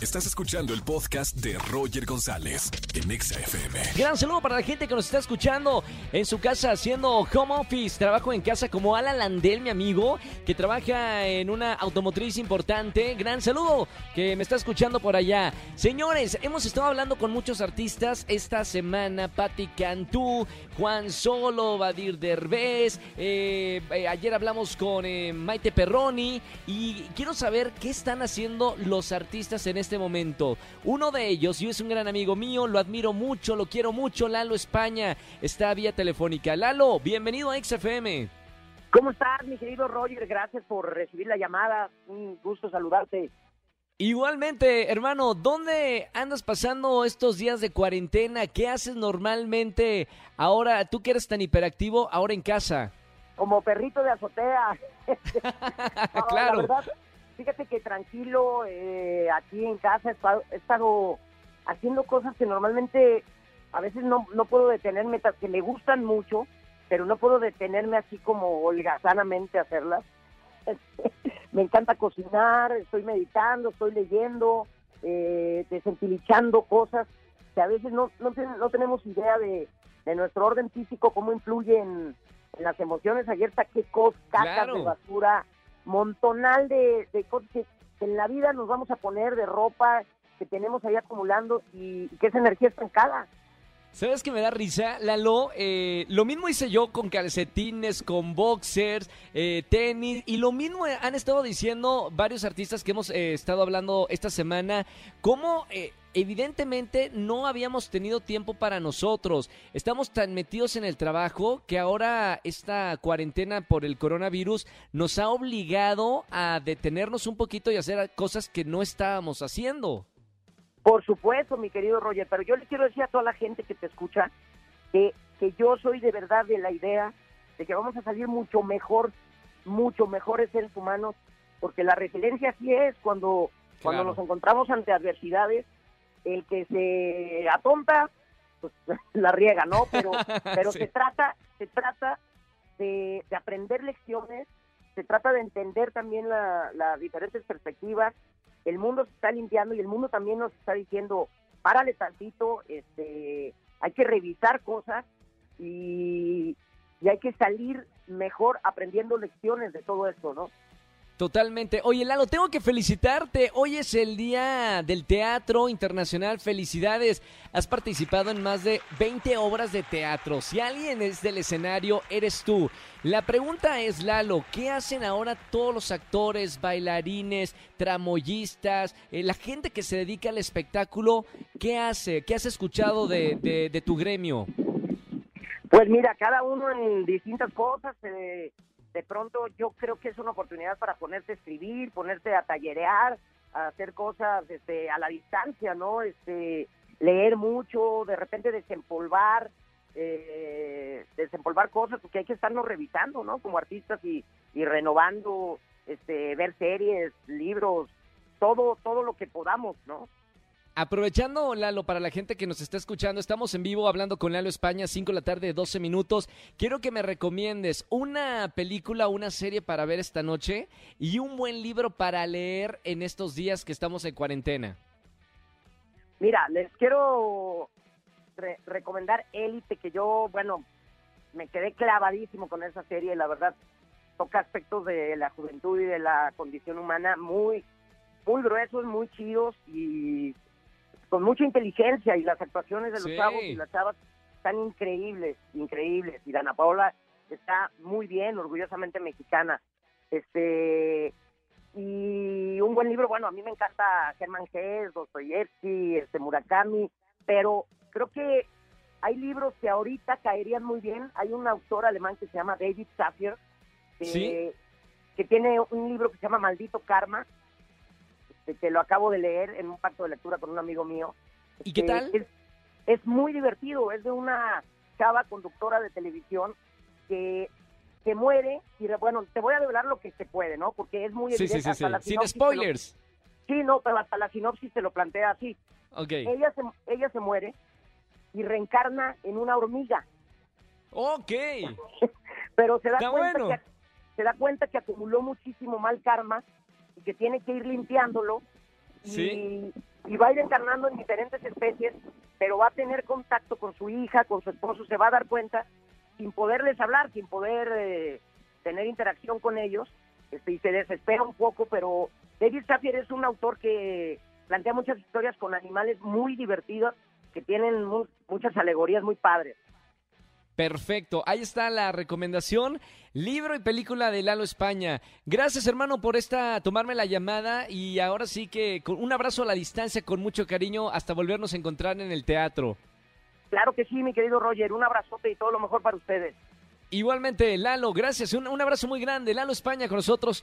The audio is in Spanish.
Estás escuchando el podcast de Roger González en Exa FM. Gran saludo para la gente que nos está escuchando en su casa haciendo home office. Trabajo en casa como Alan Landel, mi amigo, que trabaja en una automotriz importante. Gran saludo que me está escuchando por allá. Señores, hemos estado hablando con muchos artistas esta semana. Patti Cantú, Juan Solo, Badir Derbez. eh, eh, ayer hablamos con eh, Maite Perroni. Y quiero saber qué están haciendo los artistas en este momento. Uno de ellos, y es un gran amigo mío, lo admiro mucho, lo quiero mucho, Lalo España, está vía telefónica. Lalo, bienvenido a XFM. ¿Cómo estás, mi querido Roger? Gracias por recibir la llamada. Un gusto saludarte. Igualmente, hermano, ¿dónde andas pasando estos días de cuarentena? ¿Qué haces normalmente ahora, tú que eres tan hiperactivo, ahora en casa? Como perrito de azotea. No, claro. La verdad, tranquilo, eh, aquí en casa he estado, haciendo cosas que normalmente a veces no, no puedo detenerme, que me gustan mucho, pero no puedo detenerme así como holgazanamente a hacerlas. me encanta cocinar, estoy meditando, estoy leyendo, eh, desentilichando cosas que a veces no, no, no tenemos idea de, de nuestro orden físico, cómo influye en, en las emociones. Ayer saqué cos, cacas Claro. de basura, montonal de, de cosas que en la vida nos vamos a poner de ropa que tenemos ahí acumulando y, que esa energía estancada. ¿Sabes qué me da risa, Lalo? Eh, lo mismo hice yo con calcetines, con boxers, eh, tenis, y lo mismo han estado diciendo varios artistas que hemos eh, estado hablando esta semana, cómo eh, evidentemente no habíamos tenido tiempo para nosotros. Estamos tan metidos en el trabajo que ahora esta cuarentena por el coronavirus nos ha obligado a detenernos un poquito y hacer cosas que no estábamos haciendo. Por supuesto, mi querido Roger, pero yo le quiero decir a toda la gente que te escucha que, que yo soy de verdad de la idea de que vamos a salir mucho mejor, mucho mejores seres humanos, porque la resiliencia sí es cuando, cuando nos encontramos ante adversidades, el que se atonta, pues la riega, ¿no? Pero, pero Sí. se trata, se trata de, de aprender lecciones, se trata de entender también la- las diferentes perspectivas. El mundo se está limpiando y el mundo también nos está diciendo, párale tantito, este, hay que revisar cosas y, y hay que salir mejor aprendiendo lecciones de todo esto, ¿no? Totalmente. Oye, Lalo, tengo que felicitarte. Hoy es el Día del Teatro Internacional. Felicidades. Has participado en más de 20 obras de teatro. Si alguien es del escenario, eres tú. La pregunta es, Lalo, ¿qué hacen ahora todos los actores, bailarines, tramoyistas, eh, la gente que se dedica al espectáculo? ¿Qué hace? ¿Qué has escuchado de, de- de tu gremio? Pues mira, cada uno en distintas cosas. eh, de pronto yo creo que es una oportunidad para ponerte a escribir, ponerte a tallerear, a hacer cosas este, a la distancia, ¿no? Este, leer mucho, de repente desempolvar, eh, desempolvar cosas, porque hay que estarnos revisando, ¿no? Como artistas y, y renovando, este, ver series, libros, todo, todo lo que podamos, ¿no? Aprovechando, Lalo, para la gente que nos está escuchando, estamos en vivo hablando con Lalo España, 5 de la tarde, 12 minutos. Quiero que me recomiendes una película, una serie para ver esta noche y un buen libro para leer en estos días que estamos en cuarentena. Mira, les quiero re- recomendar Élite, que yo, bueno, me quedé clavadísimo con esa serie, la verdad, toca aspectos de la juventud y de la condición humana muy, muy gruesos, muy chidos y con mucha inteligencia y las actuaciones de los Sí. chavos y las chavas están increíbles, increíbles. Y Dana Paola está muy bien, orgullosamente mexicana. Este y un buen libro, bueno, a mí me encanta Germán Hesse, Dostoyevsky, este Murakami, pero creo que hay libros que ahorita caerían muy bien. Hay un autor alemán que se llama David que, Sí. que tiene un libro que se llama Maldito Karma, este, que lo acabo de leer en un pacto de lectura con un amigo mío. ¿Y qué Este, tal? Es, es muy divertido, es de una chava conductora de televisión que, que muere, y bueno, te voy a develar lo que se puede, ¿no? Porque es muy Sí, evidente. sí, sí, hasta sí. la Sin lo- spoilers. Sí, no, pero hasta la sinopsis te lo plantea así. Ella se, ella se muere y reencarna en una hormiga, Ok. pero se da, Está cuenta bueno. que, se da cuenta que acumuló muchísimo mal karma que tiene que ir limpiándolo y, Sí. y va a ir encarnando en diferentes especies, pero va a tener contacto con su hija, con su esposo, se va a dar cuenta sin poderles hablar, sin poder eh, tener interacción con ellos, este, y se desespera un poco, pero David Safier es un autor que plantea muchas historias con animales muy divertidos, que tienen mu- muchas alegorías muy padres. Perfecto, ahí está la recomendación, libro y película de Lalo España. Gracias hermano por esta tomarme la llamada y ahora sí que con un abrazo a la distancia con mucho cariño hasta volvernos a encontrar en el teatro. Claro que sí, mi querido Roger, un abrazote y todo lo mejor para ustedes. Igualmente, Lalo, gracias, un, un abrazo muy grande. Lalo España con nosotros.